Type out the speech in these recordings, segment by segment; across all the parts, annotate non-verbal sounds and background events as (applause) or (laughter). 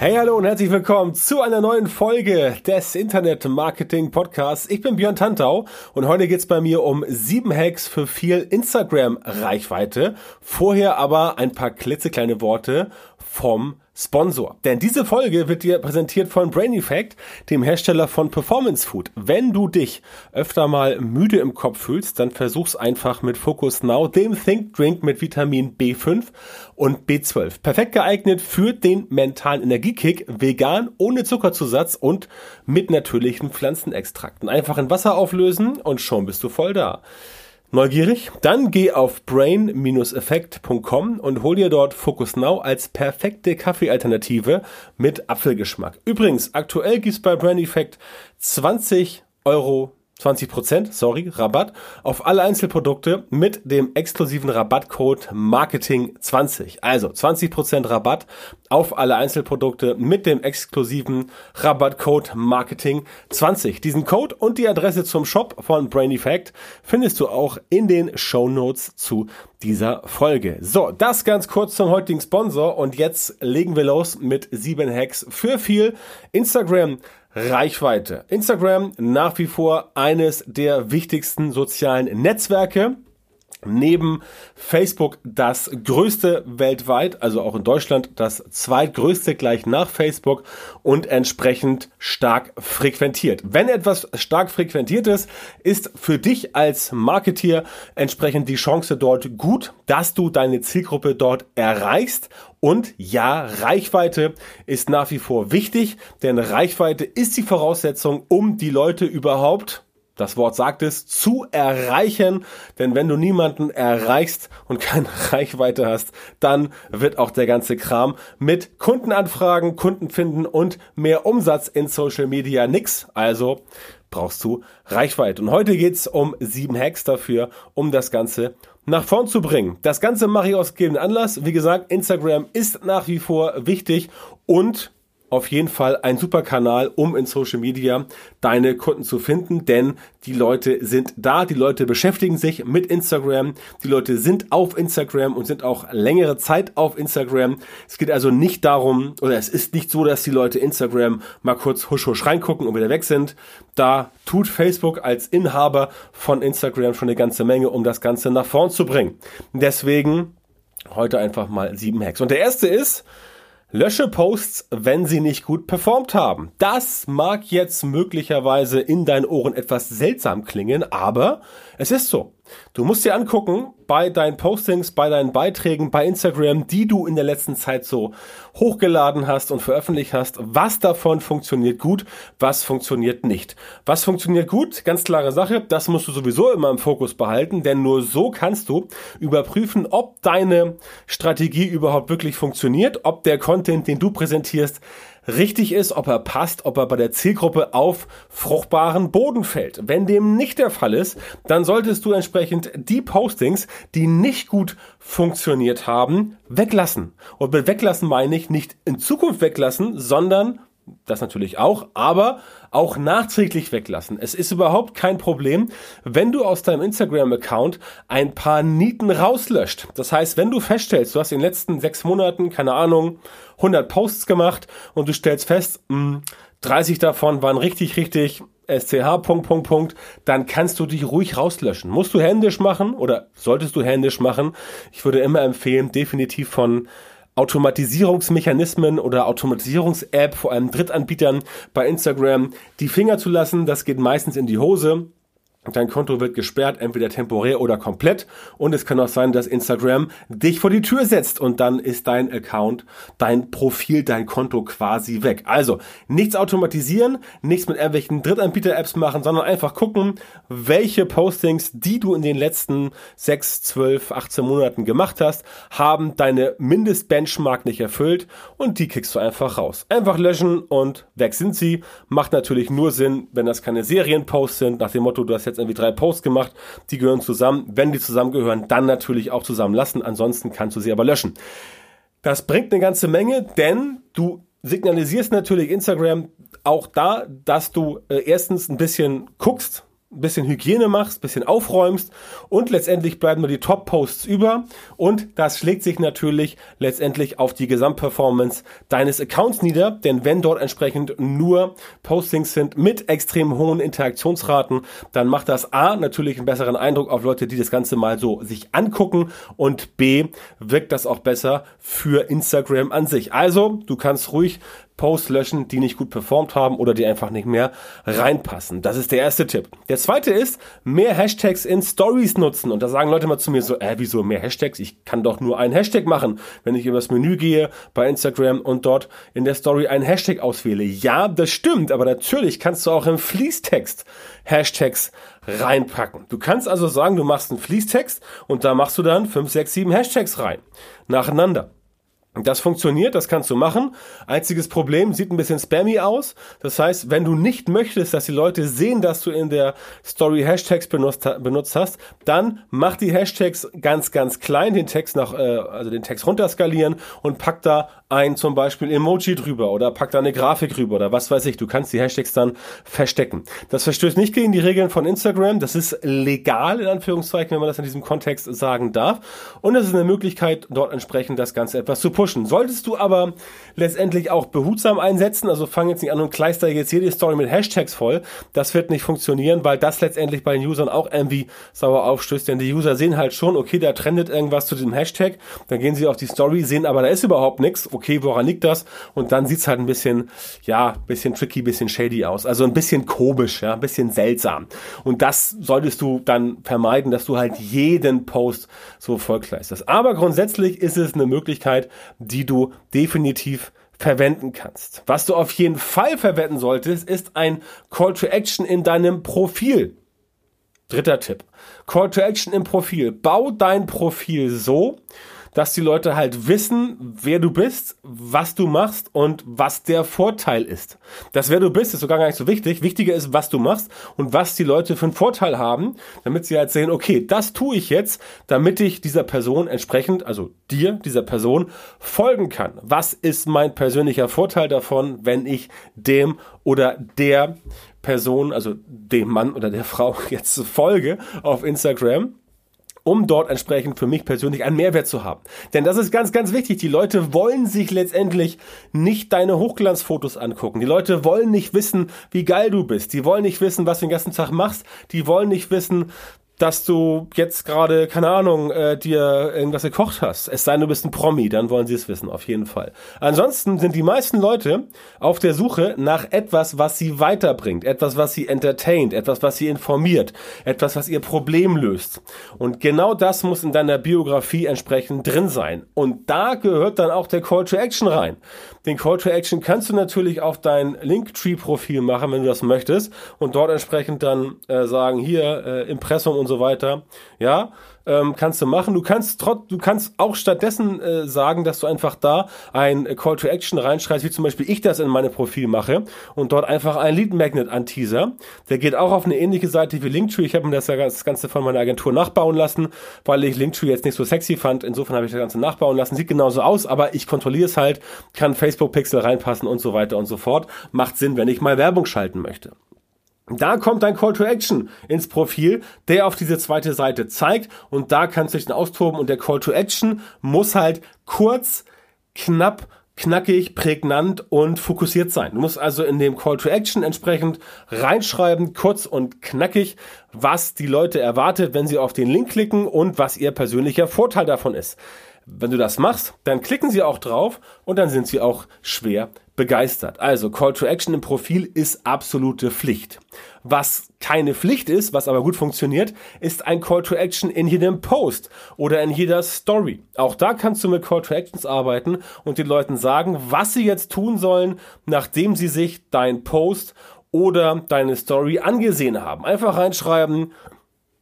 Hey, hallo und herzlich willkommen zu einer neuen Folge des Internet Marketing Podcasts. Ich bin Björn Tantau und heute geht's bei mir um sieben Hacks für viel Instagram Reichweite. Vorher aber ein paar klitzekleine Worte vom Sponsor. Denn diese Folge wird dir präsentiert von Brain Effect, dem Hersteller von Performance Food. Wenn du dich öfter mal müde im Kopf fühlst, dann versuch's einfach mit Focus Now, dem Think Drink mit Vitamin B5 und B12. Perfekt geeignet für den mentalen Energiekick, vegan, ohne Zuckerzusatz und mit natürlichen Pflanzenextrakten. Einfach in Wasser auflösen und schon bist du voll da. Neugierig? Dann geh auf brain-effekt.com und hol dir dort Focus Now als perfekte Kaffeealternative mit Apfelgeschmack. Übrigens, aktuell gibt's bei Brain Effect 20 Euro 20%, sorry, Rabatt auf alle Einzelprodukte mit dem exklusiven Rabattcode Marketing20. Also 20% Rabatt auf alle Einzelprodukte mit dem exklusiven Rabattcode Marketing20. Diesen Code und die Adresse zum Shop von Brain Effect findest du auch in den Show Notes zu dieser Folge. So, das ganz kurz zum heutigen Sponsor und jetzt legen wir los mit sieben Hacks für viel Instagram Reichweite. Instagram nach wie vor eines der wichtigsten sozialen Netzwerke. Neben Facebook das größte weltweit, also auch in Deutschland das zweitgrößte gleich nach Facebook und entsprechend stark frequentiert. Wenn etwas stark frequentiert ist, ist für dich als Marketeer entsprechend die Chance dort gut, dass du deine Zielgruppe dort erreichst und ja, Reichweite ist nach wie vor wichtig, denn Reichweite ist die Voraussetzung, um die Leute überhaupt das Wort sagt es, zu erreichen. Denn wenn du niemanden erreichst und keine (laughs) Reichweite hast, dann wird auch der ganze Kram mit Kundenanfragen, Kunden finden und mehr Umsatz in Social Media nix. Also brauchst du Reichweite. Und heute geht's um sieben Hacks dafür, um das Ganze nach vorn zu bringen. Das Ganze mache ich aus gegebenen Anlass. Wie gesagt, Instagram ist nach wie vor wichtig und auf jeden Fall ein super Kanal, um in Social Media deine Kunden zu finden, denn die Leute sind da, die Leute beschäftigen sich mit Instagram, die Leute sind auf Instagram und sind auch längere Zeit auf Instagram. Es geht also nicht darum, oder es ist nicht so, dass die Leute Instagram mal kurz husch husch reingucken und wieder weg sind. Da tut Facebook als Inhaber von Instagram schon eine ganze Menge, um das Ganze nach vorn zu bringen. Deswegen heute einfach mal sieben Hacks. Und der erste ist, Lösche Posts, wenn sie nicht gut performt haben. Das mag jetzt möglicherweise in deinen Ohren etwas seltsam klingen, aber es ist so. Du musst dir angucken, bei deinen Postings, bei deinen Beiträgen, bei Instagram, die du in der letzten Zeit so hochgeladen hast und veröffentlicht hast, was davon funktioniert gut, was funktioniert nicht. Was funktioniert gut? Ganz klare Sache, das musst du sowieso immer im Fokus behalten, denn nur so kannst du überprüfen, ob deine Strategie überhaupt wirklich funktioniert, ob der Content, den du präsentierst, richtig ist, ob er passt, ob er bei der Zielgruppe auf fruchtbaren Boden fällt. Wenn dem nicht der Fall ist, dann solltest du entsprechend die Postings, die nicht gut funktioniert haben, weglassen. Und mit weglassen meine ich nicht in Zukunft weglassen, sondern das natürlich auch, aber auch nachträglich weglassen. Es ist überhaupt kein Problem, wenn du aus deinem Instagram-Account ein paar Nieten rauslöscht. Das heißt, wenn du feststellst, du hast in den letzten sechs Monaten, keine Ahnung, 100 Posts gemacht und du stellst fest, mh, 30 davon waren richtig, richtig SCH, Punkt, Punkt, Punkt, dann kannst du dich ruhig rauslöschen. Musst du händisch machen oder solltest du händisch machen. Ich würde immer empfehlen, definitiv von Automatisierungsmechanismen oder Automatisierungs-App, vor allem Drittanbietern bei Instagram, die Finger zu lassen. Das geht meistens in die Hose. Dein Konto wird gesperrt, entweder temporär oder komplett. Und es kann auch sein, dass Instagram dich vor die Tür setzt und dann ist dein Account, dein Profil, dein Konto quasi weg. Also nichts automatisieren, nichts mit irgendwelchen Drittanbieter-Apps machen, sondern einfach gucken, welche Postings, die du in den letzten 6, 12, 18 Monaten gemacht hast, haben deine Mindestbenchmark nicht erfüllt und die kickst du einfach raus. Einfach löschen und weg sind sie. Macht natürlich nur Sinn, wenn das keine Serienposts sind, nach dem Motto, du hast jetzt irgendwie drei Posts gemacht, die gehören zusammen. Wenn die zusammengehören, dann natürlich auch zusammen lassen. Ansonsten kannst du sie aber löschen. Das bringt eine ganze Menge, denn du signalisierst natürlich Instagram auch da, dass du äh, erstens ein bisschen guckst, ein bisschen Hygiene machst, ein bisschen aufräumst und letztendlich bleiben nur die Top-Posts über und das schlägt sich natürlich letztendlich auf die Gesamtperformance deines Accounts nieder, denn wenn dort entsprechend nur Postings sind mit extrem hohen Interaktionsraten, dann macht das A natürlich einen besseren Eindruck auf Leute, die das Ganze mal so sich angucken und B wirkt das auch besser für Instagram an sich. Also, du kannst ruhig Posts löschen, die nicht gut performt haben oder die einfach nicht mehr reinpassen. Das ist der erste Tipp. Der zweite ist, mehr Hashtags in Stories nutzen. Und da sagen Leute mal zu mir so, äh, wieso mehr Hashtags? Ich kann doch nur einen Hashtag machen, wenn ich übers Menü gehe bei Instagram und dort in der Story einen Hashtag auswähle. Ja, das stimmt, aber natürlich kannst du auch im Fließtext Hashtags reinpacken. Du kannst also sagen, du machst einen Fließtext und da machst du dann 5, 6, 7 Hashtags rein. Nacheinander. Das funktioniert, das kannst du machen. Einziges Problem, sieht ein bisschen spammy aus. Das heißt, wenn du nicht möchtest, dass die Leute sehen, dass du in der Story Hashtags benutzt, benutzt hast, dann mach die Hashtags ganz, ganz klein, den Text nach, äh, also den Text runterskalieren und pack da ein zum Beispiel Emoji drüber oder pack da eine Grafik rüber oder was weiß ich. Du kannst die Hashtags dann verstecken. Das verstößt nicht gegen die Regeln von Instagram. Das ist legal, in Anführungszeichen, wenn man das in diesem Kontext sagen darf. Und es ist eine Möglichkeit, dort entsprechend das Ganze etwas zu pushen. Solltest du aber letztendlich auch behutsam einsetzen, also fang jetzt nicht an und kleister jetzt jede Story mit Hashtags voll, das wird nicht funktionieren, weil das letztendlich bei den Usern auch irgendwie sauer aufstößt, denn die User sehen halt schon, okay, da trendet irgendwas zu diesem Hashtag, dann gehen sie auf die Story, sehen aber da ist überhaupt nichts, okay, woran liegt das? Und dann sieht's halt ein bisschen, ja, bisschen tricky, bisschen shady aus, also ein bisschen komisch, ja, ein bisschen seltsam. Und das solltest du dann vermeiden, dass du halt jeden Post so vollkleisterst. Aber grundsätzlich ist es eine Möglichkeit, die du definitiv verwenden kannst. Was du auf jeden Fall verwenden solltest, ist ein Call to Action in deinem Profil. Dritter Tipp. Call to Action im Profil. Bau dein Profil so, dass die Leute halt wissen, wer du bist, was du machst und was der Vorteil ist. Das, wer du bist, ist sogar gar nicht so wichtig. Wichtiger ist, was du machst und was die Leute für einen Vorteil haben, damit sie halt sehen, okay, das tue ich jetzt, damit ich dieser Person entsprechend, also dir, dieser Person, folgen kann. Was ist mein persönlicher Vorteil davon, wenn ich dem oder der Person, also dem Mann oder der (laughs) Frau jetzt folge auf Instagram? Um dort entsprechend für mich persönlich einen Mehrwert zu haben. Denn das ist ganz, ganz wichtig. Die Leute wollen sich letztendlich nicht deine Hochglanzfotos angucken. Die Leute wollen nicht wissen, wie geil du bist. Die wollen nicht wissen, was du den ganzen Tag machst. Die wollen nicht wissen, dass du jetzt gerade, keine Ahnung, äh, dir irgendwas gekocht hast. Es sei denn, du bist ein Promi, dann wollen sie es wissen, auf jeden Fall. Ansonsten sind die meisten Leute auf der Suche nach etwas, was sie weiterbringt, etwas, was sie entertaint, etwas, was sie informiert, etwas, was ihr Problem löst. Und genau das muss in deiner Biografie entsprechend drin sein. Und da gehört dann auch der Call to Action rein. Den Call to Action kannst du natürlich auf dein Linktree-Profil machen, wenn du das möchtest, und dort entsprechend dann äh, sagen, hier, äh, Impressum und so weiter. Ja, ähm, kannst du machen. Du kannst trotz, du kannst auch stattdessen äh, sagen, dass du einfach da ein Call to Action reinschreibst, wie zum Beispiel ich das in meine Profil mache und dort einfach ein Lead Magnet anteaser. Der geht auch auf eine ähnliche Seite wie Linktree. Ich habe mir das, ja, das Ganze von meiner Agentur nachbauen lassen, weil ich Linktree jetzt nicht so sexy fand. Insofern habe ich das Ganze nachbauen lassen. Sieht genauso aus, aber ich kontrolliere es halt, kann Facebook Pixel reinpassen und so weiter und so fort. Macht Sinn, wenn ich mal Werbung schalten möchte. Da kommt ein Call to Action ins Profil, der auf diese zweite Seite zeigt und da kannst du dich dann austoben und der Call to Action muss halt kurz, knapp, knackig, prägnant und fokussiert sein. Du musst also in dem Call to Action entsprechend reinschreiben, kurz und knackig, was die Leute erwartet, wenn sie auf den Link klicken und was ihr persönlicher Vorteil davon ist. Wenn du das machst, dann klicken sie auch drauf und dann sind sie auch schwer begeistert. Also Call to Action im Profil ist absolute Pflicht. Was keine Pflicht ist, was aber gut funktioniert, ist ein Call to Action in jedem Post oder in jeder Story. Auch da kannst du mit Call to Actions arbeiten und den Leuten sagen, was sie jetzt tun sollen, nachdem sie sich dein Post oder deine Story angesehen haben. Einfach reinschreiben,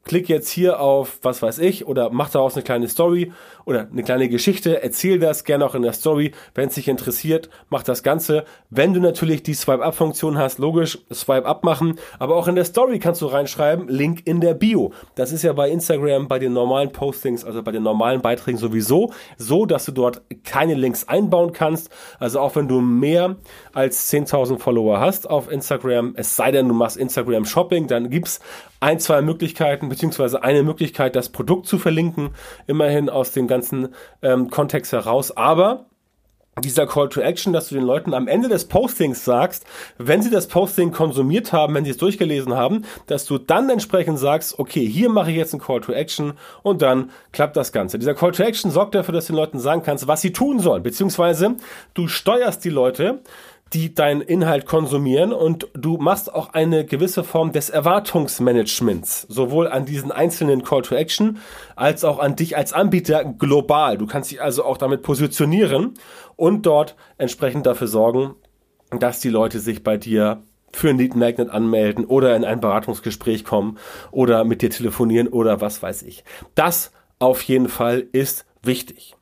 klick jetzt hier auf, was weiß ich, oder mach daraus eine kleine Story oder eine kleine Geschichte, erzähl das gerne auch in der Story. Wenn es dich interessiert, mach das Ganze. Wenn du natürlich die Swipe-Up-Funktion hast, logisch, Swipe-Up machen, aber auch in der Story kannst du reinschreiben, Link in der Bio. Das ist ja bei Instagram, bei den normalen Postings, also bei den normalen Beiträgen sowieso so, dass du dort keine Links einbauen kannst. Also auch wenn du mehr als 10.000 Follower hast auf Instagram, es sei denn, du machst Instagram Shopping, dann gibt's ein, zwei Möglichkeiten, beziehungsweise eine Möglichkeit, das Produkt zu verlinken, immerhin aus dem ganzen ähm, Kontext heraus. Aber dieser Call to Action, dass du den Leuten am Ende des Postings sagst, wenn sie das Posting konsumiert haben, wenn sie es durchgelesen haben, dass du dann entsprechend sagst, okay, hier mache ich jetzt einen Call to Action und dann klappt das Ganze. Dieser Call to Action sorgt dafür, dass du den Leuten sagen kannst, was sie tun sollen, beziehungsweise du steuerst die Leute die deinen Inhalt konsumieren und du machst auch eine gewisse Form des Erwartungsmanagements, sowohl an diesen einzelnen Call to Action als auch an dich als Anbieter global. Du kannst dich also auch damit positionieren und dort entsprechend dafür sorgen, dass die Leute sich bei dir für ein Lead Magnet anmelden oder in ein Beratungsgespräch kommen oder mit dir telefonieren oder was weiß ich. Das auf jeden Fall ist wichtig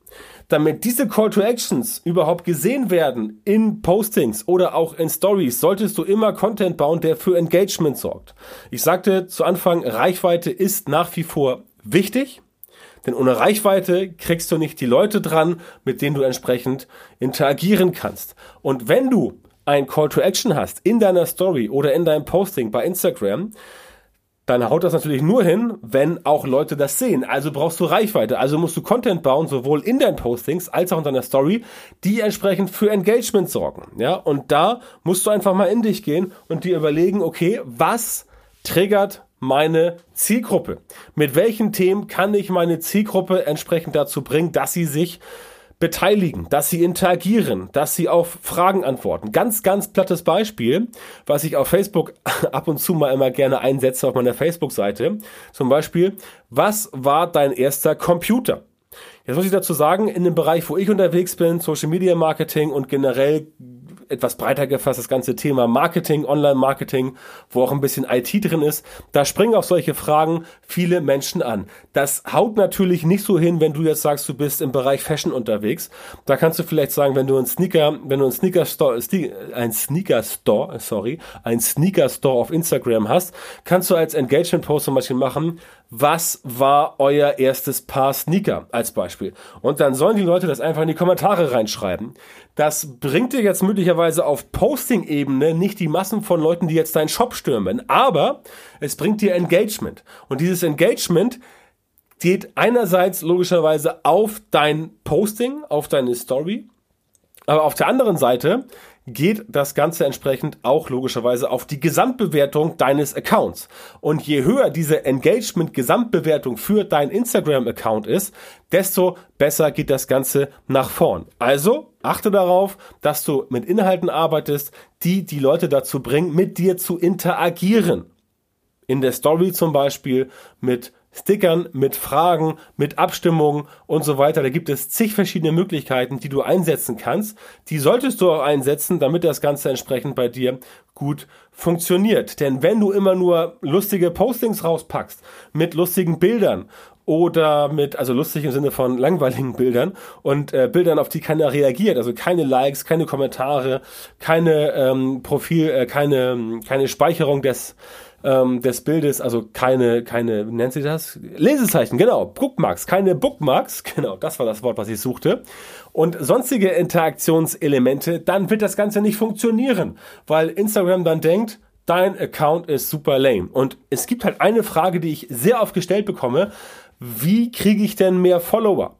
damit diese Call to Actions überhaupt gesehen werden in Postings oder auch in Stories, solltest du immer Content bauen, der für Engagement sorgt. Ich sagte zu Anfang, Reichweite ist nach wie vor wichtig. Denn ohne Reichweite kriegst du nicht die Leute dran, mit denen du entsprechend interagieren kannst. Und wenn du ein Call to Action hast in deiner Story oder in deinem Posting bei Instagram, dann haut das natürlich nur hin, wenn auch Leute das sehen. Also brauchst du Reichweite. Also musst du Content bauen, sowohl in deinen Postings als auch in deiner Story, die entsprechend für Engagement sorgen. Ja, und da musst du einfach mal in dich gehen und dir überlegen, okay, was triggert meine Zielgruppe? Mit welchen Themen kann ich meine Zielgruppe entsprechend dazu bringen, dass sie sich beteiligen, dass sie interagieren, dass sie auf Fragen antworten. Ganz, ganz plattes Beispiel, was ich auf Facebook (laughs) ab und zu mal immer gerne einsetze auf meiner Facebook-Seite. Zum Beispiel, was war dein erster Computer? Jetzt muss ich dazu sagen, in dem Bereich, wo ich unterwegs bin, Social Media Marketing und generell etwas breiter gefasst, das ganze Thema Marketing, Online-Marketing, wo auch ein bisschen IT drin ist, da springen auf solche Fragen viele Menschen an. Das haut natürlich nicht so hin, wenn du jetzt sagst, du bist im Bereich Fashion unterwegs. Da kannst du vielleicht sagen, wenn du ein Sneaker, wenn du ein Sneaker Store, ein Sneaker Store, sorry, ein Sneaker Store auf Instagram hast, kannst du als Engagement Post zum Beispiel machen, was war euer erstes Paar Sneaker als Beispiel. Und dann sollen die Leute das einfach in die Kommentare reinschreiben. Das bringt dir jetzt möglicherweise auf Posting-Ebene nicht die Massen von Leuten, die jetzt deinen Shop stürmen, aber es bringt dir Engagement. Und dieses Engagement geht einerseits logischerweise auf dein Posting, auf deine Story, aber auf der anderen Seite geht das Ganze entsprechend auch logischerweise auf die Gesamtbewertung deines Accounts. Und je höher diese Engagement-Gesamtbewertung für dein Instagram-Account ist, desto besser geht das Ganze nach vorn. Also achte darauf, dass du mit Inhalten arbeitest, die die Leute dazu bringen, mit dir zu interagieren. In der Story zum Beispiel mit Stickern, mit Fragen, mit Abstimmungen und so weiter. Da gibt es zig verschiedene Möglichkeiten, die du einsetzen kannst. Die solltest du auch einsetzen, damit das Ganze entsprechend bei dir gut funktioniert. Denn wenn du immer nur lustige Postings rauspackst mit lustigen Bildern oder mit, also lustig im Sinne von langweiligen Bildern und äh, Bildern, auf die keiner reagiert, also keine Likes, keine Kommentare, keine ähm, Profil, äh, keine, keine Speicherung des ähm, des Bildes, also keine, keine, nennt sie das? Lesezeichen, genau, Bookmarks, keine Bookmarks, (laughs) genau, das war das Wort, was ich suchte. Und sonstige Interaktionselemente, dann wird das Ganze nicht funktionieren, weil Instagram dann denkt, dein Account ist super lame. Und es gibt halt eine Frage, die ich sehr oft gestellt bekomme, wie kriege ich denn mehr Follower?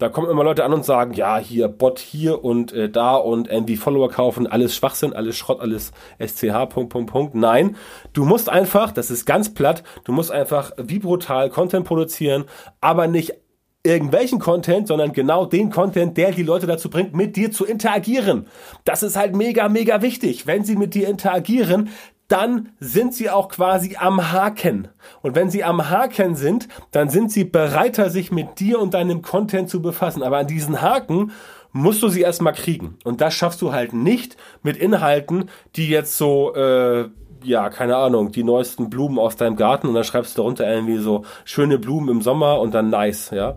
Da kommen immer Leute an und sagen, ja, hier Bot hier und äh, da und irgendwie Follower kaufen, alles Schwachsinn, alles Schrott, alles SCH, Punkt, Punkt, Punkt. Nein, du musst einfach, das ist ganz platt, du musst einfach wie brutal Content produzieren, aber nicht irgendwelchen Content, sondern genau den Content, der die Leute dazu bringt, mit dir zu interagieren. Das ist halt mega, mega wichtig. Wenn sie mit dir interagieren, dann sind sie auch quasi am Haken. Und wenn sie am Haken sind, dann sind sie bereiter, sich mit dir und deinem Content zu befassen. Aber an diesen Haken musst du sie erstmal kriegen. Und das schaffst du halt nicht mit Inhalten, die jetzt so, äh, ja, keine Ahnung, die neuesten Blumen aus deinem Garten und dann schreibst du darunter irgendwie so schöne Blumen im Sommer und dann nice, ja.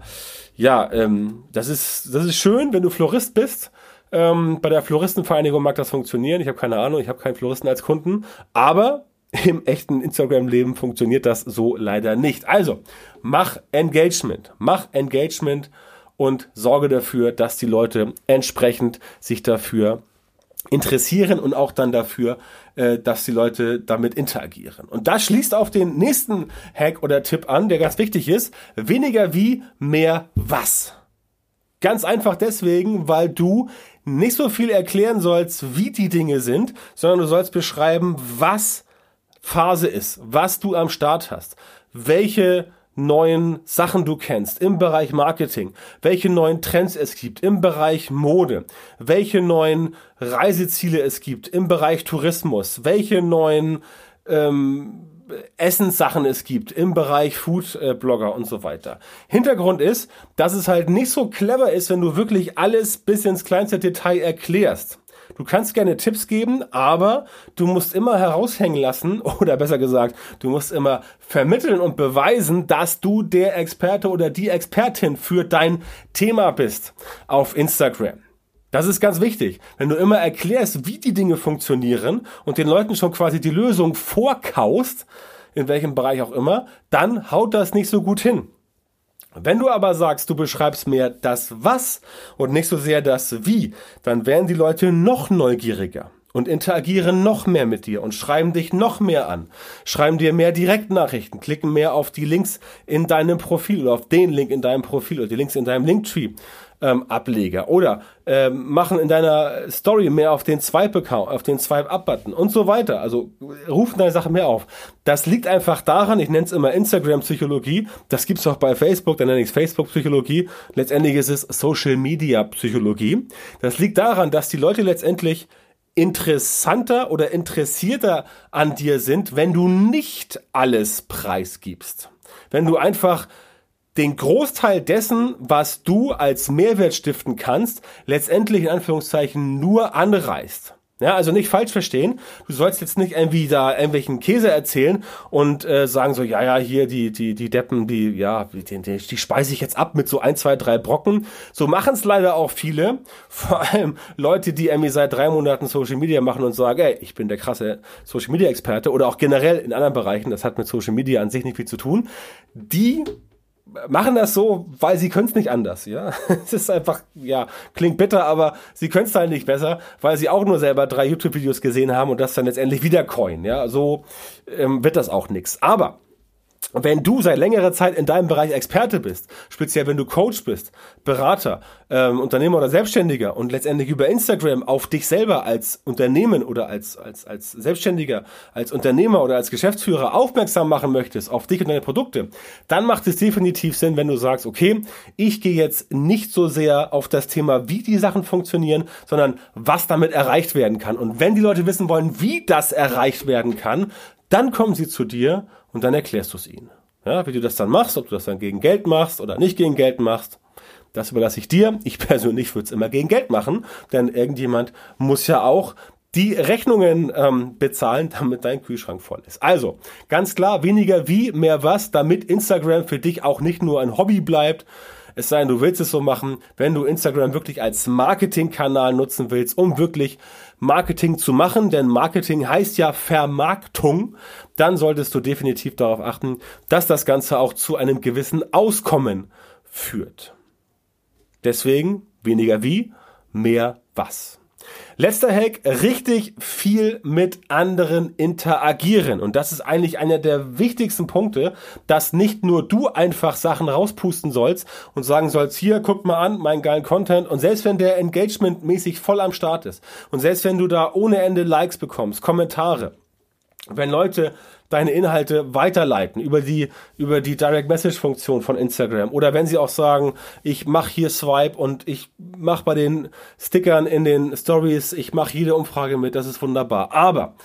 Ja, ähm, das ist, das ist schön, wenn du Florist bist. Ähm, bei der Floristenvereinigung mag das funktionieren. Ich habe keine Ahnung, ich habe keinen Floristen als Kunden. Aber im echten Instagram-Leben funktioniert das so leider nicht. Also, mach Engagement. Mach Engagement und sorge dafür, dass die Leute entsprechend sich dafür interessieren und auch dann dafür, äh, dass die Leute damit interagieren. Und das schließt auf den nächsten Hack oder Tipp an, der ganz wichtig ist. Weniger wie, mehr was. Ganz einfach deswegen, weil du nicht so viel erklären sollst, wie die Dinge sind, sondern du sollst beschreiben, was Phase ist, was du am Start hast, welche neuen Sachen du kennst im Bereich Marketing, welche neuen Trends es gibt im Bereich Mode, welche neuen Reiseziele es gibt im Bereich Tourismus, welche neuen ähm, Essenssachen es gibt im Bereich Food-Blogger und so weiter. Hintergrund ist, dass es halt nicht so clever ist, wenn du wirklich alles bis ins kleinste Detail erklärst. Du kannst gerne Tipps geben, aber du musst immer heraushängen lassen, (laughs) oder besser gesagt, du musst immer vermitteln und beweisen, dass du der Experte oder die Expertin für dein Thema bist auf Instagram. Das ist ganz wichtig. Wenn du immer erklärst, wie die Dinge funktionieren und den Leuten schon quasi die Lösung vorkaust, in welchem Bereich auch immer, dann haut das nicht so gut hin. Wenn du aber sagst, du beschreibst mehr das Was und nicht so sehr das Wie, dann werden die Leute noch neugieriger und interagieren noch mehr mit dir und schreiben dich noch mehr an, schreiben dir mehr Direktnachrichten, klicken mehr auf die Links in deinem Profil oder auf den Link in deinem Profil oder die Links in deinem Linktree ähm, Ableger oder ähm, machen in deiner Story mehr auf den Swipe-Account, auf den Swipe-Up-Button und so weiter. Also rufen deine Sachen mehr auf. Das liegt einfach daran, ich nenne es immer Instagram-Psychologie, das gibt's auch bei Facebook, dann nenne ich es Facebook-Psychologie. Letztendlich ist es Social-Media-Psychologie. Das liegt daran, dass die Leute letztendlich interessanter oder interessierter an dir sind, wenn du nicht alles preisgibst. Wenn du einfach den Großteil dessen, was du als Mehrwert stiften kannst, letztendlich in Anführungszeichen nur anreißt. Ja, also nicht falsch verstehen. Du sollst jetzt nicht irgendwie da irgendwelchen Käse erzählen und äh, sagen so, ja, ja, hier die die die Deppen, die ja, die, die, die speise ich jetzt ab mit so ein, zwei, drei Brocken. So machen es leider auch viele. (laughs) Vor allem Leute, die irgendwie seit drei Monaten Social Media machen und sagen, ey, ich bin der krasse Social Media Experte oder auch generell in anderen Bereichen. Das hat mit Social Media an sich nicht viel zu tun. Die machen das so, weil sie können es nicht anders, ja. (laughs) Es ist einfach, ja, klingt bitter, aber sie können es halt nicht besser, weil sie auch nur selber drei YouTube-Videos gesehen haben und das dann letztendlich wieder coin, ja. So ähm, wird das auch nix. Aber wenn du seit längerer Zeit in deinem Bereich Experte bist, speziell wenn du Coach bist, Berater, ähm, Unternehmer oder Selbstständiger und letztendlich über Instagram auf dich selber als Unternehmen oder als, als, als Selbstständiger, als Unternehmer oder als Geschäftsführer aufmerksam machen möchtest auf dich und deine Produkte, dann macht es definitiv Sinn, wenn du sagst, okay, ich gehe jetzt nicht so sehr auf das Thema, wie die Sachen funktionieren, sondern was damit erreicht werden kann. Und wenn die Leute wissen wollen, wie das erreicht werden kann, dann kommen sie zu dir und dann erklärst du es ihnen. Ja, wie du das dann machst, ob du das dann gegen Geld machst oder nicht gegen Geld machst, das überlasse ich dir. Ich (laughs) persönlich würde es immer gegen Geld machen, denn irgendjemand muss ja auch die Rechnungen ähm, bezahlen, damit dein Kühlschrank voll ist. Also, ganz klar, weniger wie, mehr was, damit Instagram für dich auch nicht nur ein Hobby bleibt, es sei denn, du willst es so machen, wenn du Instagram wirklich als Marketingkanal nutzen willst, um wirklich Marketing zu machen, denn Marketing heißt ja Vermarktung, dann solltest du definitiv darauf achten, dass das Ganze auch zu einem gewissen Auskommen führt. Deswegen weniger wie, mehr was. Letzter Hack, richtig viel mit anderen interagieren. Und das ist eigentlich einer der wichtigsten Punkte, dass nicht nur du einfach Sachen rauspusten sollst und sagen sollst, hier, guck mal an, meinen geilen Content. Und selbst wenn der Engagement-mäßig voll am Start ist und selbst wenn du da ohne Ende Likes bekommst, Kommentare, wenn Leute deine Inhalte weiterleiten über die über die Direct Message Funktion von Instagram oder wenn sie auch sagen, ich mache hier Swipe und ich mache bei den Stickern in den Stories, ich mache jede Umfrage mit, das ist wunderbar. Aber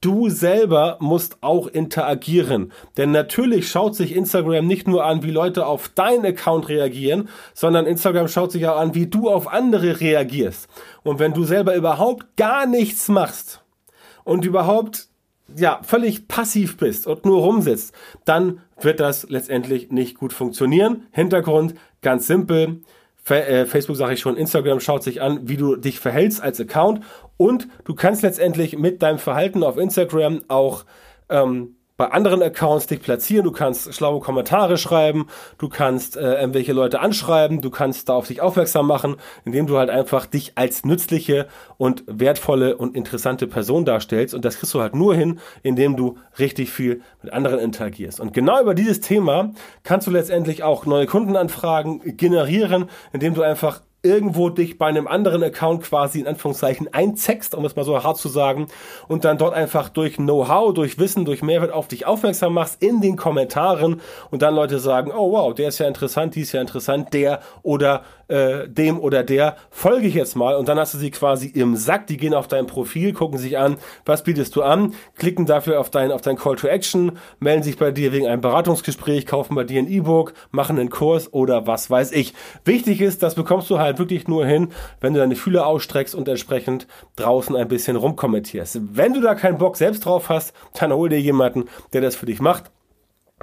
Du selber musst auch interagieren. Denn natürlich schaut sich Instagram nicht nur an, wie Leute auf deinen Account reagieren, sondern Instagram schaut sich auch an, wie du auf andere reagierst. Und wenn du selber überhaupt gar nichts machst und überhaupt ja, völlig passiv bist und nur rumsitzt, dann wird das letztendlich nicht gut funktionieren. Hintergrund ganz simpel. Äh, Facebook sage ich schon, Instagram schaut sich an, wie du dich verhältst als Account und du kannst letztendlich mit deinem Verhalten auf Instagram auch ähm, bei anderen Accounts dich platzieren, du kannst schlaue Kommentare schreiben, du kannst äh, irgendwelche Leute anschreiben, du kannst da auf dich aufmerksam machen, indem du halt einfach dich als nützliche und wertvolle und interessante Person darstellst. Und das kriegst du halt nur hin, indem du richtig viel mit anderen interagierst. Und genau über dieses Thema kannst du letztendlich auch neue Kundenanfragen generieren, indem du einfach irgendwo dich bei einem anderen Account quasi in Anführungszeichen einzeckst, um es mal so hart zu sagen, und dann dort einfach durch Know-how, durch Wissen, durch Mehrwert auf dich aufmerksam machst in den Kommentaren und dann Leute sagen, oh wow, der ist ja interessant, die ist ja interessant, der oder äh, dem oder der folge ich jetzt mal und dann hast du sie quasi im Sack, die gehen auf dein Profil, gucken sich an, was bietest du an, klicken dafür auf dein, auf dein Call to Action, melden sich bei dir wegen einem Beratungsgespräch, kaufen bei dir ein E-Book, machen einen Kurs oder was weiß ich. Wichtig ist, das bekommst du halt wirklich nur hin, wenn du deine Fühler ausstreckst und entsprechend draußen ein bisschen rumkommentierst. Wenn du da keinen Bock selbst drauf hast, dann hol dir jemanden, der das für dich macht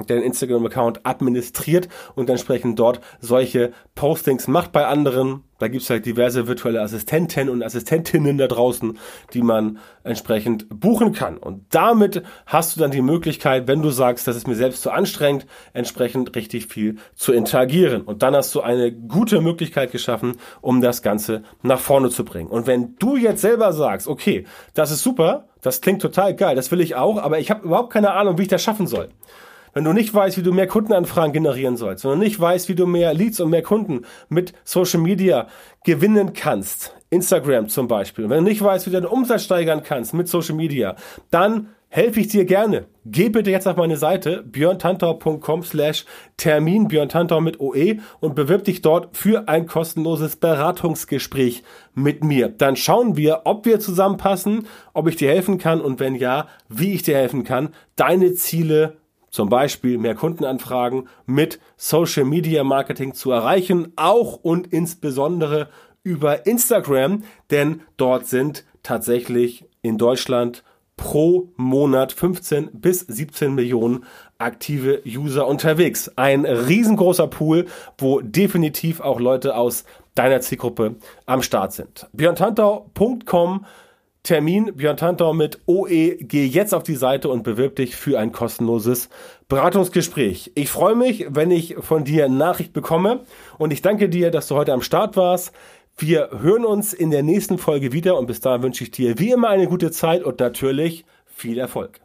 der Instagram-Account administriert und entsprechend dort solche Postings macht bei anderen. Da gibt's halt diverse virtuelle Assistenten und Assistentinnen da draußen, die man entsprechend buchen kann. Und damit hast du dann die Möglichkeit, wenn du sagst, das ist mir selbst zu anstrengend, entsprechend richtig viel zu interagieren. Und dann hast du eine gute Möglichkeit geschaffen, um das Ganze nach vorne zu bringen. Und wenn du jetzt selber sagst, okay, das ist super, das klingt total geil, das will ich auch, aber ich habe überhaupt keine Ahnung, wie ich das schaffen soll wenn du nicht weißt, wie du mehr Kundenanfragen generieren sollst, sondern nicht weißt, wie du mehr Leads und mehr Kunden mit Social Media gewinnen kannst, Instagram zum Beispiel, wenn du nicht weißt, wie du deinen Umsatz steigern kannst mit Social Media, dann helfe ich dir gerne. Geh bitte jetzt auf meine Seite björntantau.com slash Termin björntantau mit OE und bewirb dich dort für ein kostenloses Beratungsgespräch mit mir. Dann schauen wir, ob wir zusammenpassen, ob ich dir helfen kann und wenn ja, wie ich dir helfen kann, deine Ziele zum Beispiel mehr Kundenanfragen mit Social Media Marketing zu erreichen, auch und insbesondere über Instagram, denn dort sind tatsächlich in Deutschland pro Monat 15 bis 17 Millionen aktive User unterwegs. Ein riesengroßer Pool, wo definitiv auch Leute aus deiner Zielgruppe am Start sind. björntantau.com Termin Björn Tantau mit OE. Geh jetzt auf die Seite und bewirb dich für ein kostenloses Beratungsgespräch. Ich freue mich, wenn ich von dir Nachricht bekomme und ich danke dir, dass du heute am Start warst. Wir hören uns in der nächsten Folge wieder und bis dahin wünsche ich dir wie immer eine gute Zeit und natürlich viel Erfolg.